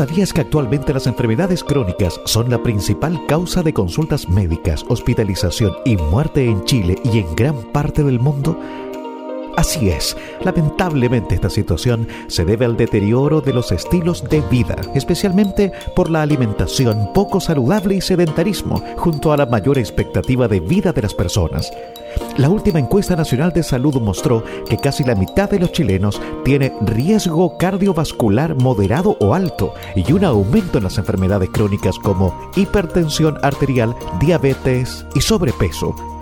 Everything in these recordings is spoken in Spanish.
¿Sabías que actualmente las enfermedades crónicas son la principal causa de consultas médicas, hospitalización y muerte en Chile y en gran parte del mundo? Así es, lamentablemente esta situación se debe al deterioro de los estilos de vida, especialmente por la alimentación poco saludable y sedentarismo, junto a la mayor expectativa de vida de las personas. La última encuesta nacional de salud mostró que casi la mitad de los chilenos tiene riesgo cardiovascular moderado o alto y un aumento en las enfermedades crónicas como hipertensión arterial, diabetes y sobrepeso.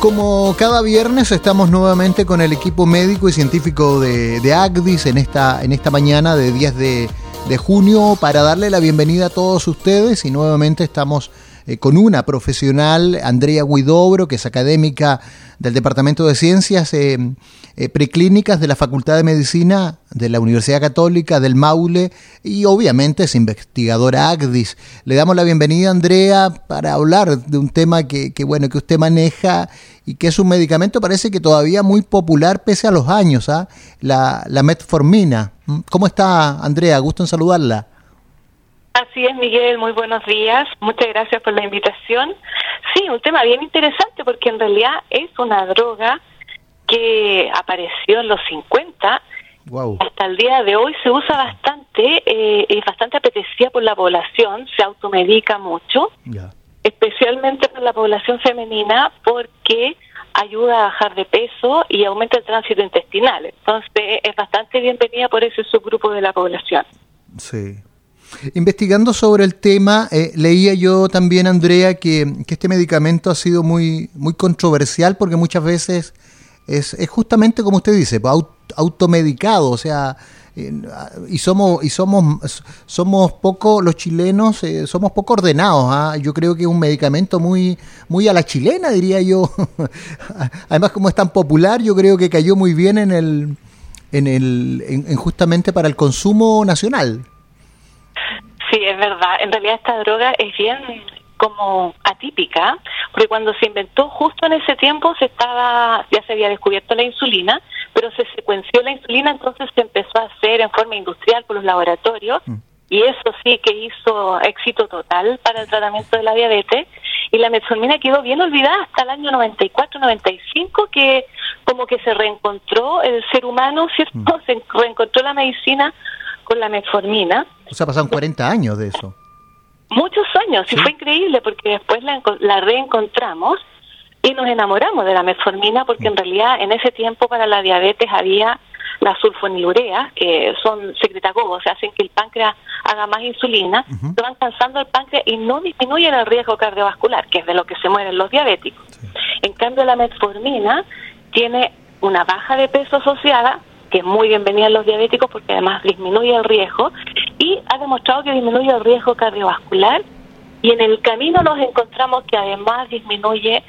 Como cada viernes estamos nuevamente con el equipo médico y científico de, de ACDIS en esta, en esta mañana de 10 de, de junio para darle la bienvenida a todos ustedes y nuevamente estamos eh, con una profesional, Andrea Guidobro, que es académica del Departamento de Ciencias eh, eh, Preclínicas de la Facultad de Medicina de la Universidad Católica del Maule y obviamente es investigadora ACDIS. Le damos la bienvenida, Andrea, para hablar de un tema que, bueno, que usted maneja y que es un medicamento parece que todavía muy popular pese a los años, ¿ah? la, la metformina. ¿Mm? ¿Cómo está, Andrea? Gusto en saludarla. Así es, Miguel, muy buenos días. Muchas gracias por la invitación. Sí, un tema bien interesante porque en realidad es una droga que apareció en los 50. Hasta el día de hoy se usa bastante, eh, es bastante apetecida por la población, se automedica mucho, especialmente por la población femenina porque ayuda a bajar de peso y aumenta el tránsito intestinal. Entonces es bastante bienvenida por ese subgrupo de la población. Sí, Investigando sobre el tema, eh, leía yo también, Andrea, que, este medicamento ha sido muy, muy controversial porque muchas veces es, es justamente como usted dice, pues, automedicado, o sea, y somos y somos somos poco los chilenos eh, somos poco ordenados ¿ah? yo creo que es un medicamento muy muy a la chilena diría yo además como es tan popular yo creo que cayó muy bien en el en el en justamente para el consumo nacional Sí, es verdad. En realidad esta droga es bien como atípica, porque cuando se inventó justo en ese tiempo se estaba ya se había descubierto la insulina, pero se secuenció la insulina, entonces se empezó a hacer en forma industrial por los laboratorios mm. y eso sí que hizo éxito total para el tratamiento de la diabetes y la metformina quedó bien olvidada hasta el año 94-95 que como que se reencontró el ser humano, ¿cierto? Mm. Se reencontró la medicina con la metformina. O sea, pasaron 40 años de eso. Muchos años, y fue increíble porque después la, la reencontramos y nos enamoramos de la metformina porque en realidad en ese tiempo para la diabetes había la sulfonilurea, que son secretagogos, o sea, hacen que el páncreas haga más insulina, se van cansando el páncreas y no disminuyen el riesgo cardiovascular, que es de lo que se mueren los diabéticos. En cambio, la metformina tiene una baja de peso asociada, que es muy bienvenida en los diabéticos porque además disminuye el riesgo y ha demostrado que disminuye el riesgo cardiovascular y en el camino nos encontramos que además disminuye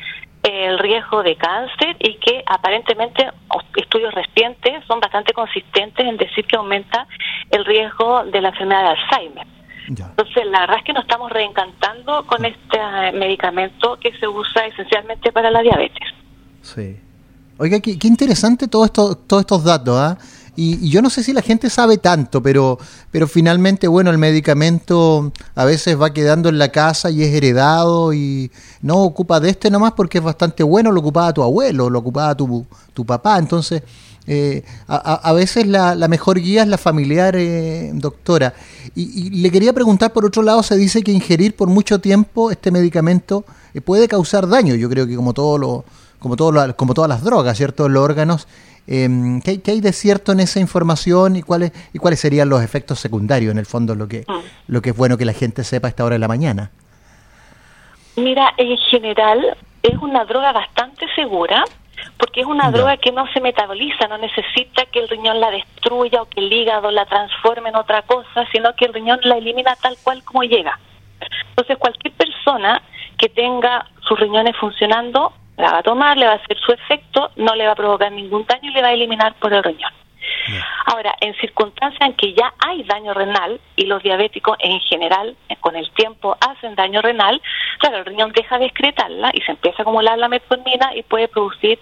el riesgo de cáncer y que aparentemente estudios recientes son bastante consistentes en decir que aumenta el riesgo de la enfermedad de Alzheimer. Entonces, la verdad es que nos estamos reencantando con este medicamento que se usa esencialmente para la diabetes. Sí. Oiga, qué, interesante todo esto, todos estos datos, ¿ah? Y, yo no sé si la gente sabe tanto, pero, pero finalmente, bueno, el medicamento a veces va quedando en la casa y es heredado y no ocupa de este nomás porque es bastante bueno, lo ocupaba tu abuelo, lo ocupaba tu, tu papá. Entonces, eh, a, veces la, mejor guía es la familiar, eh, doctora. Y, le quería preguntar, por otro lado, se dice que ingerir por mucho tiempo este medicamento eh, puede causar daño. Yo creo que como todo lo como, todo como todas las drogas, ¿cierto? Los órganos. Em, ¿qué, hay de cierto en esa información y cuáles y cuáles serían los efectos secundarios, en el fondo, lo que, mm. lo que es bueno que la gente sepa a esta hora de la mañana? Mira, en general es una droga bastante segura porque es una droga que no se metaboliza, no necesita que el riñón la destruya o que el hígado la transforme en otra cosa, sino que el riñón la elimina tal cual como llega. Entonces, cualquier persona que tenga sus riñones funcionando, la va a tomar, le va a hacer su efecto, no le va a provocar ningún daño y le va a eliminar por el riñón. Ahora, en circunstancias en que ya hay daño renal y los diabéticos en general eh, con el tiempo hacen daño renal, claro, el riñón deja de excretarla y se empieza a acumular la metformina y puede producir,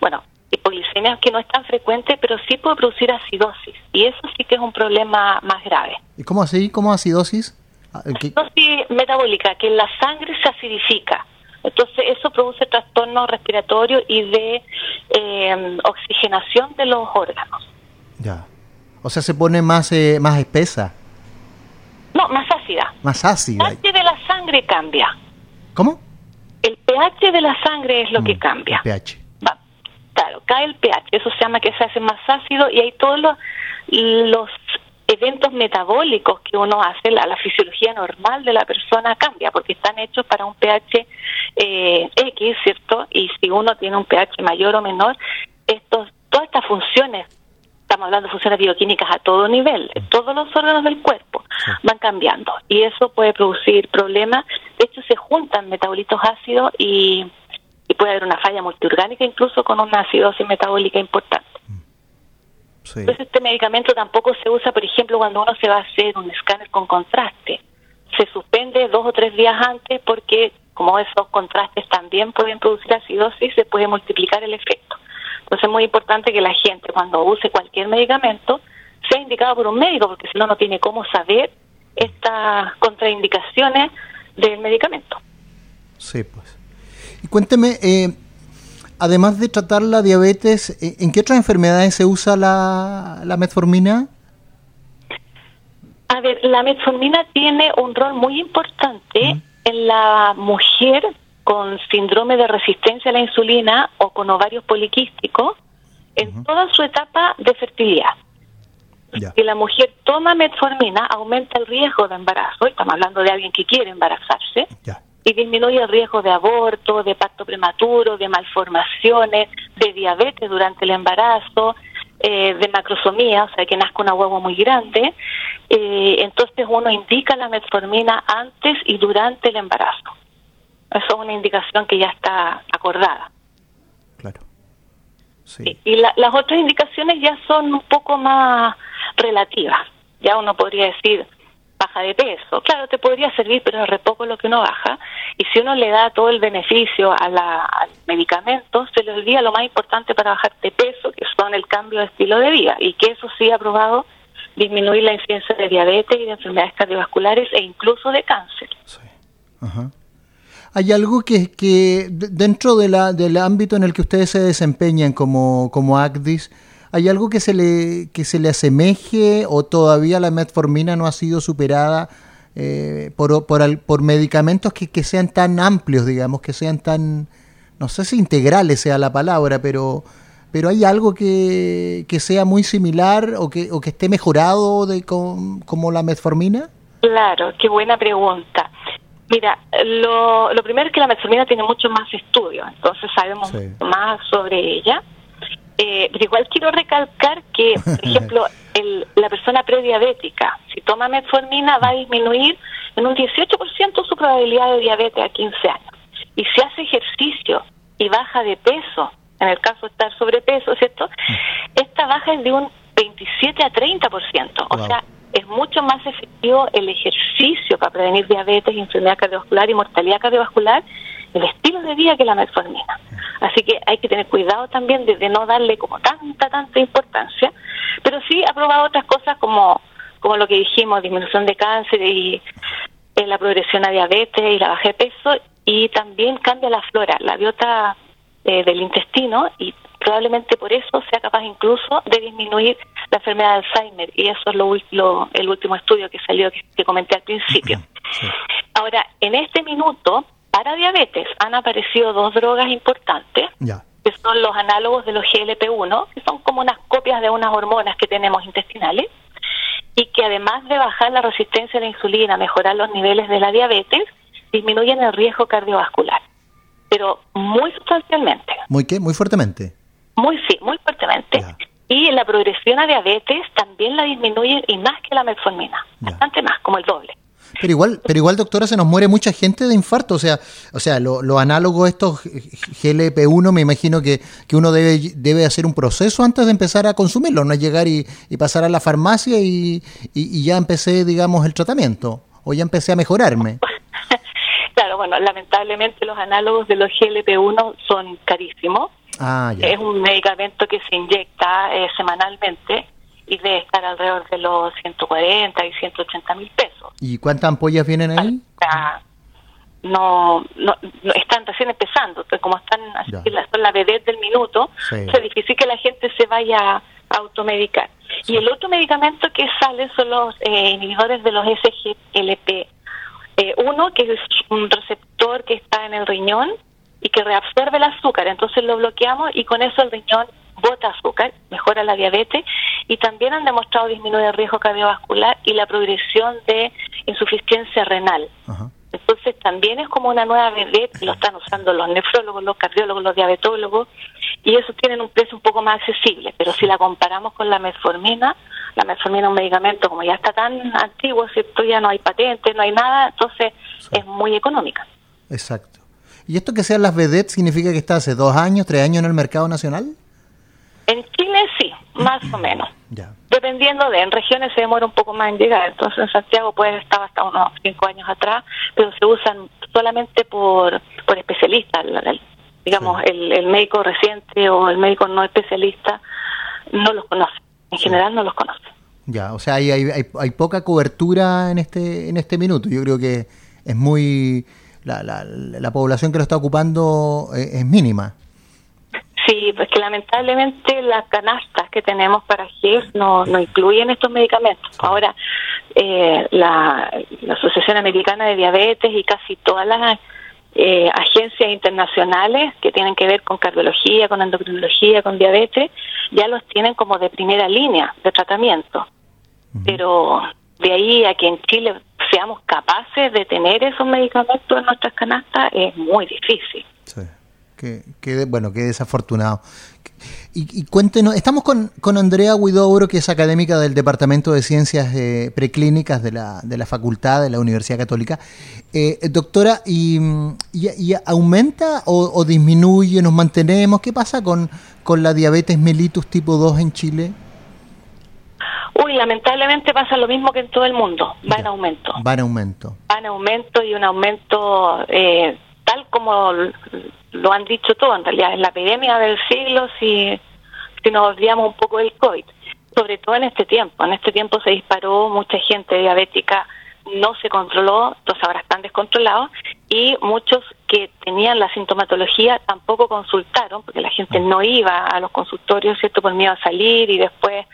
bueno, hipoglicemias que no es tan frecuente, pero sí puede producir acidosis y eso sí que es un problema más grave. ¿Y cómo así? ¿Cómo acidosis? Ah, acidosis metabólica, que la sangre se acidifica. Entonces eso produce respiratorio y de eh, oxigenación de los órganos. Ya. O sea, se pone más, eh, más espesa. No, más ácida. Más ácida. El pH de la sangre cambia. ¿Cómo? El pH de la sangre es lo que mm, cambia. El pH. claro, cae el pH. Eso se llama que se hace más ácido y hay todos los, los eventos metabólicos que uno hace, la, la, fisiología normal de la persona cambia porque están hechos para un pH eh, X, ¿cierto? Y si uno tiene un pH mayor o menor, estos, todas estas funciones estamos hablando de funciones bioquímicas a todo nivel, todos los órganos del cuerpo van cambiando y eso puede producir problemas. De hecho, se juntan metabolitos ácidos y, puede haber una falla multiorgánica incluso con una acidosis metabólica importante. Entonces, este medicamento tampoco se usa, por ejemplo, cuando uno se va a hacer un escáner con contraste. Se suspende dos o tres días antes porque, como esos contrastes también pueden producir acidosis, se puede multiplicar el efecto. Entonces es muy importante que la gente cuando use cualquier medicamento sea indicado por un médico, porque si no, no tiene cómo saber estas contraindicaciones del medicamento. Sí, pues. Y cuénteme, eh, además de tratar la diabetes, eh, ¿en qué otras enfermedades se usa la, la metformina? A ver, la metformina tiene un rol muy importante en la mujer con síndrome de resistencia a la insulina o con ovarios poliquísticos en toda su etapa de fertilidad. Si la mujer toma metformina, aumenta el riesgo de embarazo, estamos hablando de alguien que quiere embarazarse, y disminuye el riesgo de aborto, de parto prematuro, de malformaciones, de diabetes durante el embarazo, eh, de macrosomía, o sea, que nazca una huevo muy grande. Eh, entonces uno indica la metformina antes y durante el embarazo. Eso es una indicación que ya está acordada. Claro. Sí. Y, las otras indicaciones ya son un poco más relativas. Ya uno podría decir baja de peso. Claro, te podría servir, pero es re poco lo que uno baja. Y si uno le da todo el beneficio a la, al medicamento, se le olvida lo más importante para bajar de peso, que son el cambio de estilo de vida. Y que eso sí ha probado disminuir la incidencia de diabetes y de enfermedades cardiovasculares e incluso de cáncer. Sí. Ajá. ¿Hay algo que, que dentro de la, del ámbito en el que ustedes se desempeñan como, como ACDIS, ¿hay algo que se, le, que se le asemeje o todavía la metformina no ha sido superada eh, por, por, por, medicamentos que, que, sean tan amplios, digamos, que sean tan, no sé si integrales sea la palabra, pero, pero hay algo que, que sea muy similar o que, o que esté mejorado de, como la metformina? Claro, qué buena pregunta. Mira, lo, lo primero es que la metformina tiene mucho más estudios, entonces sabemos más sobre ella. Eh, pero igual quiero recalcar que, por ejemplo, el, la persona prediabética, si toma metformina, va a disminuir en un 18% su probabilidad de diabetes a 15 años. Y si hace ejercicio y baja de peso, en el caso de estar sobrepeso, ¿cierto? Mm. Esta baja es de un 27 a 30%. O sea, es mucho más efectivo el ejercicio para prevenir diabetes, enfermedad cardiovascular y mortalidad cardiovascular, el estilo de vida que la metformina. Así que hay que tener cuidado también de, no darle como tanta, tanta importancia, pero sí ha probado otras cosas como, como lo que dijimos, disminución de cáncer y eh, la progresión a diabetes y la baja de peso, y también cambia la flora, la biota eh, del intestino y probablemente por eso sea capaz incluso de disminuir la enfermedad de Alzheimer y eso es lo, el último estudio que salió que, comenté al principio. Ahora, en este minuto, para diabetes han aparecido dos drogas importantes, que son los análogos de los GLP-1, que son como unas copias de unas hormonas que tenemos intestinales, y que además de bajar la resistencia a la insulina, mejorar los niveles de la diabetes, disminuyen el riesgo cardiovascular. pero muy sustancialmente. ¿Muy qué? ¿Muy fuertemente? Muy, sí, muy fuertemente. Y la progresión a diabetes también la disminuye y más que la metformina, bastante más, como el doble. Pero igual, pero igual, doctora, se nos muere mucha gente de infarto. O sea, o sea, lo, lo análogo a estos GLP-1, me imagino que, que uno debe, debe hacer un proceso antes de empezar a consumirlo, no es llegar y, pasar a la farmacia y, y, ya empecé, digamos, el tratamiento, o ya empecé a mejorarme. Claro, bueno, lamentablemente los análogos de los GLP-1 son carísimos. Ah, es un medicamento que se inyecta eh, semanalmente y debe estar alrededor de los 140 y 180 mil pesos. ¿Y cuántas ampollas vienen ahí? no, no, están recién empezando, como están así, son la vedette del minuto, es difícil que la gente se vaya a automedicar. Y el otro medicamento que sale son los eh, inhibidores de los SGLP. Eh, uno que es un receptor que está en el riñón y que reabsorbe el azúcar, entonces lo bloqueamos y con eso el riñón bota azúcar, mejora la diabetes y también han demostrado disminuir el riesgo cardiovascular y la progresión de insuficiencia renal. Entonces también es como una nueva vedette, lo están usando los nefrólogos, los cardiólogos, los diabetólogos y esos tienen un precio un poco más accesible, pero si la comparamos con la metformina, la metformina es un medicamento como ya está tan antiguo, ¿cierto? ya no hay patente, no hay nada, entonces es muy económica. Exacto. ¿Y esto que sean las vedettes significa que está hace dos años, tres años en el mercado nacional? En Chile sí, más o menos. Dependiendo de, en regiones se demora un poco más en llegar, entonces en Santiago puede estar hasta unos cinco años atrás, pero se usan solamente por, por especialistas, digamos, el, el médico reciente o el médico no especialista no los conoce, en general no los conoce. Ya, o sea, hay, hay, hay, poca cobertura en este, en este minuto, yo creo que es muy... La, la, la población que lo está ocupando es, es mínima. Sí, pues que lamentablemente las canastas que tenemos para GIF no, no incluyen estos medicamentos. Ahora, eh, la, Asociación Americana de Diabetes y casi todas las eh, agencias internacionales que tienen que ver con cardiología, con endocrinología, con diabetes, ya los tienen como de primera línea de tratamiento. Pero de ahí a que en Chile seamos capaces de tener esos medicamentos en nuestras canastas es muy difícil. Sí. Que, bueno, qué desafortunado. Y, cuéntenos, estamos con, con Andrea Huidobro, que es académica del Departamento de Ciencias eh, Preclínicas de la, de la Facultad de la Universidad Católica. Eh, doctora, ¿y, y, aumenta o, disminuye, nos mantenemos? ¿Qué pasa con, con la diabetes mellitus tipo 2 en Chile? Uy, lamentablemente pasa lo mismo que en todo el mundo, va en aumento. Va en aumento. Va en aumento y un aumento eh, tal como lo han dicho todos, en realidad es la epidemia del siglo si, si nos olvidamos un poco del COVID, sobre todo en este tiempo. En este tiempo se disparó, mucha gente diabética no se controló, entonces ahora están descontrolados y muchos que tenían la sintomatología tampoco consultaron porque la gente no iba a los consultorios, ¿cierto? Por miedo a salir y después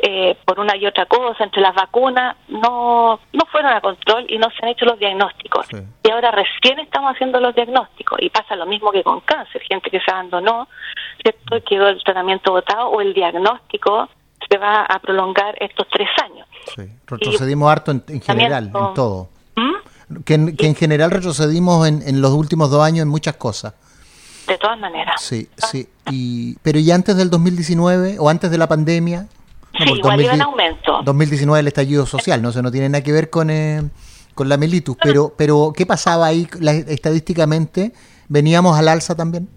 eh, por una y otra cosa, entre las vacunas, no, no fueron a control y no se han hecho los diagnósticos. Y ahora recién estamos haciendo los diagnósticos y pasa lo mismo que con cáncer, gente que se abandonó, ¿cierto? quedó el tratamiento votado o el diagnóstico se va a prolongar estos tres años. Sí. Retrocedimos harto en, general, en todo. ¿Mm? Que, en, general retrocedimos en, en los últimos dos años en muchas cosas. De todas maneras. Sí, sí. Y, pero ¿y antes del 2019 o antes de la pandemia? Sí, igual iba en aumento. 2019 el estallido social, no, no tiene nada que ver con, eh, con la mellitus, pero, pero ¿qué pasaba ahí estadísticamente? ¿Veníamos al alza también?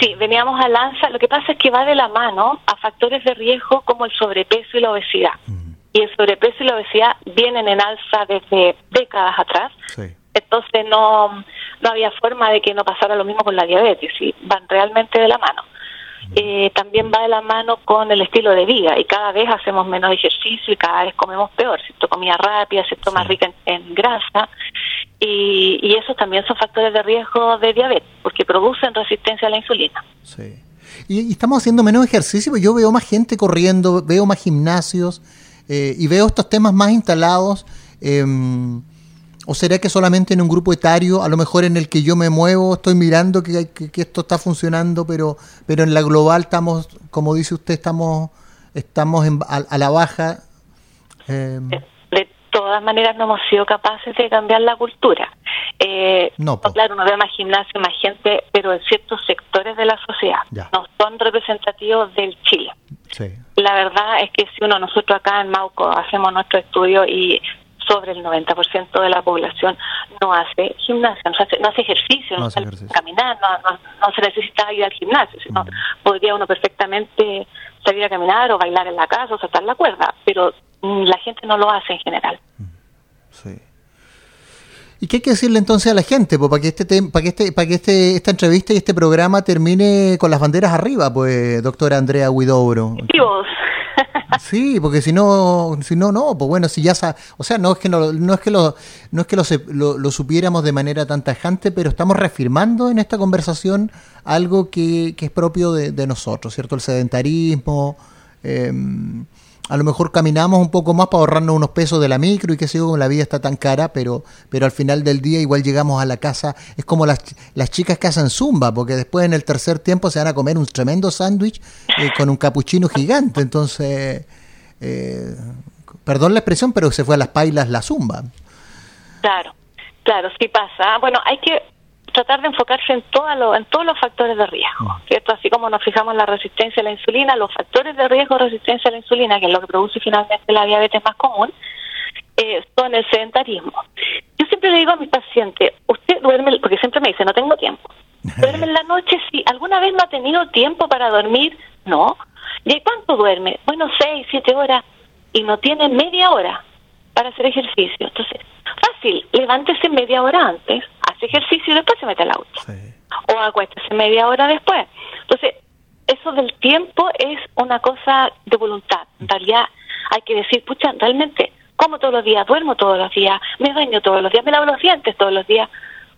Sí, veníamos al alza. Lo que pasa es que va de la mano a factores de riesgo como el sobrepeso y la obesidad. Mm. Y el sobrepeso y la obesidad vienen en alza desde décadas atrás. Entonces no, no había forma de que no pasara lo mismo con la diabetes, y van realmente de la mano eh, también va de la mano con el estilo de vida y cada vez hacemos menos ejercicio y cada vez comemos peor, ¿cierto? Comida rápida, ¿cierto? Más rica en, grasa y, y esos también son factores de riesgo de diabetes porque producen resistencia a la insulina. Sí. Y, estamos haciendo menos ejercicio, yo veo más gente corriendo, veo más gimnasios eh, y veo estos temas más instalados. Eh, ¿O será que solamente en un grupo etario, a lo mejor en el que yo me muevo, estoy mirando que, esto está funcionando, pero, pero en la global estamos, como dice usted, estamos, estamos a, la baja? Eh... De todas maneras no hemos sido capaces de cambiar la cultura. Eh, no, claro, uno ve más gimnasio, más gente, pero en ciertos sectores de la sociedad. No son representativos del Chile. La verdad es que si uno, nosotros acá en Mauco hacemos nuestro estudio y sobre el 90% de la población no hace gimnasia, no hace, no hace ejercicio, no, hace caminar, no, no, se necesita ir al gimnasio, sino podría uno perfectamente salir a caminar o bailar en la casa o saltar la cuerda, pero mm, la gente no lo hace en general. Sí. ¿Y qué hay que decirle entonces a la gente para que este para que este para que este esta entrevista y este programa termine con las banderas arriba, pues doctora Andrea Huidobro? Sí, porque si no, si no, no, pues bueno, si ya, o sea, no es que no, no es que lo, no es que lo, lo, supiéramos de manera tan tajante, pero estamos reafirmando en esta conversación algo que, que es propio de, de nosotros, ¿cierto? El sedentarismo, eh, a lo mejor caminamos un poco más para ahorrarnos unos pesos de la micro y que sé yo, la vida está tan cara, pero, pero al final del día igual llegamos a la casa, es como las, las chicas que hacen zumba, porque después en el tercer tiempo se van a comer un tremendo sándwich eh, con un capuchino gigante, entonces, eh, perdón la expresión, pero se fue a las pailas la zumba. Claro, claro, sí pasa. Bueno, hay que tratar de enfocarse en, todo en todos los factores de riesgo. ¿cierto? Así como nos fijamos en la resistencia a la insulina, los factores de riesgo de resistencia a la insulina, que es lo que produce finalmente la diabetes más común, eh, son el sedentarismo. Yo siempre le digo a mis pacientes, usted duerme, porque siempre me dice, no tengo tiempo. ¿Duerme en la noche? Sí. ¿Alguna vez no ha tenido tiempo para dormir? No. ¿Y cuánto duerme? Bueno, seis, siete horas. Y no tiene media hora para hacer ejercicio. Entonces, fácil, levántese media hora antes, hace ejercicio y después se mete al auto. O acuéstese media hora después. Entonces, eso del tiempo es una cosa de voluntad. En realidad, hay que decir, pucha, realmente, como todos los días, duermo todos los días, me baño todos los días, me lavo los dientes todos los días.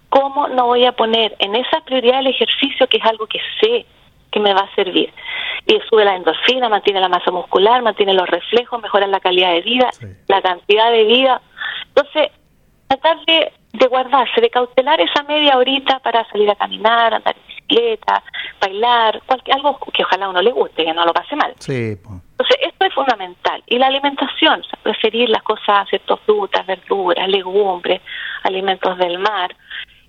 ¿Cómo no voy a poner en esa prioridad el ejercicio, que es algo que sé que me va a servir? Y sube la endorfina, mantiene la masa muscular, mantiene los reflejos, mejora la calidad de vida, la cantidad de vida. Entonces, tratar de, guardarse, de cautelar esa media horita para salir a caminar, andar en bicicleta, bailar, cualquier, algo que ojalá a uno le guste, que no lo pase mal. Sí, Entonces, esto es fundamental. Y la alimentación, preferir las cosas, ciertas frutas, verduras, legumbres, alimentos del mar,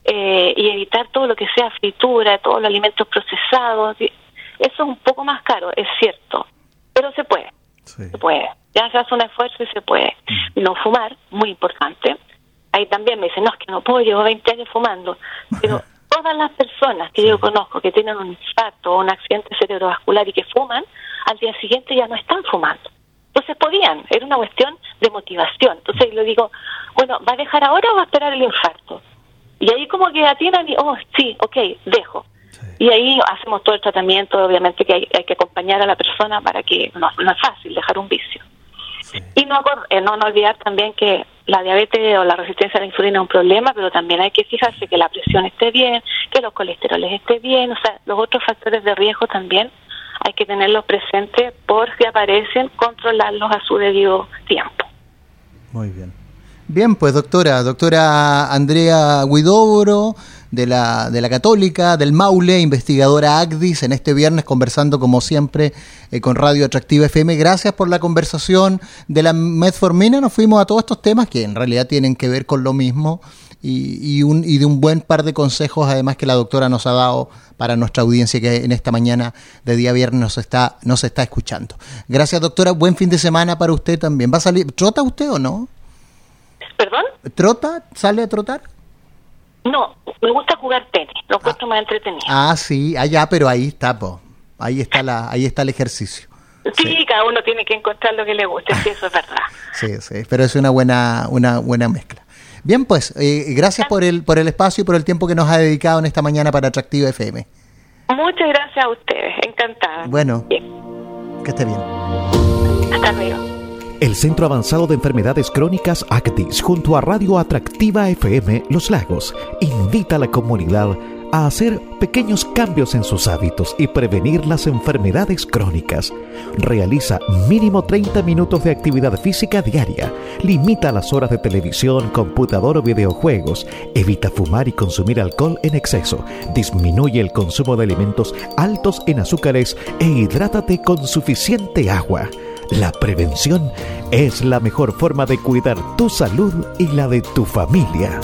eh, y evitar todo lo que sea fritura, todos los alimentos procesados. Eso es un poco más caro, es cierto, pero se puede. Se puede. Ya se hace un esfuerzo y se puede. Mm. No fumar, muy importante ahí también me dicen, no, es que no puedo, llevo 20 años fumando. Pero todas las personas que yo conozco que tienen un infarto o un accidente cerebrovascular y que fuman, al día siguiente ya no están fumando. Entonces podían, era una cuestión de motivación. Entonces le digo, bueno, ¿va a dejar ahora o va a esperar el infarto? Y ahí como que atinan y, oh, sí, ok, dejo. Y ahí hacemos todo el tratamiento, obviamente que hay, que acompañar a la persona para que no, no es fácil dejar un vicio. Y no, eh, no, no olvidar también que la diabetes o la resistencia a la insulina es un problema, pero también hay que fijarse que la presión esté bien, que los colesteroles estén bien, o sea, los otros factores de riesgo también hay que tenerlos presentes por si aparecen, controlarlos a su debido tiempo. Muy bien. Bien, pues doctora, doctora Andrea Guidobro, de la, de la Católica, del Maule, investigadora ACDIS, en este viernes conversando como siempre eh, con Radio Atractiva FM. Gracias por la conversación de la metformina. Nos fuimos a todos estos temas que en realidad tienen que ver con lo mismo y, y, un, y de un buen par de consejos además que la doctora nos ha dado para nuestra audiencia que en esta mañana de día viernes nos está, nos está escuchando. Gracias doctora, buen fin de semana para usted también. ¿Va a salir, trota usted o no? ¿Perdón? ¿Trota? ¿Sale a trotar? No, me gusta jugar tenis, lo encuentro más entretenido. Ah, sí, allá, pero ahí está, po. ahí está la, ahí está el ejercicio. Sí, cada uno tiene que encontrar lo que le guste, sí, eso es verdad. sí, sí, pero es una buena, una buena mezcla. Bien, pues, eh, gracias por el, por el espacio y por el tiempo que nos ha dedicado en esta mañana para Atractivo FM. Muchas gracias a ustedes, encantada. Bueno, que esté bien. Hasta luego. El Centro Avanzado de Enfermedades Crónicas ACTIS, junto a Radio Atractiva FM Los Lagos, invita a la comunidad a hacer pequeños cambios en sus hábitos y prevenir las enfermedades crónicas. Realiza mínimo 30 minutos de actividad física diaria. Limita las horas de televisión, computador o videojuegos. Evita fumar y consumir alcohol en exceso. Disminuye el consumo de alimentos altos en azúcares e hidrátate con suficiente agua. La prevención es la mejor forma de cuidar tu salud y la de tu familia.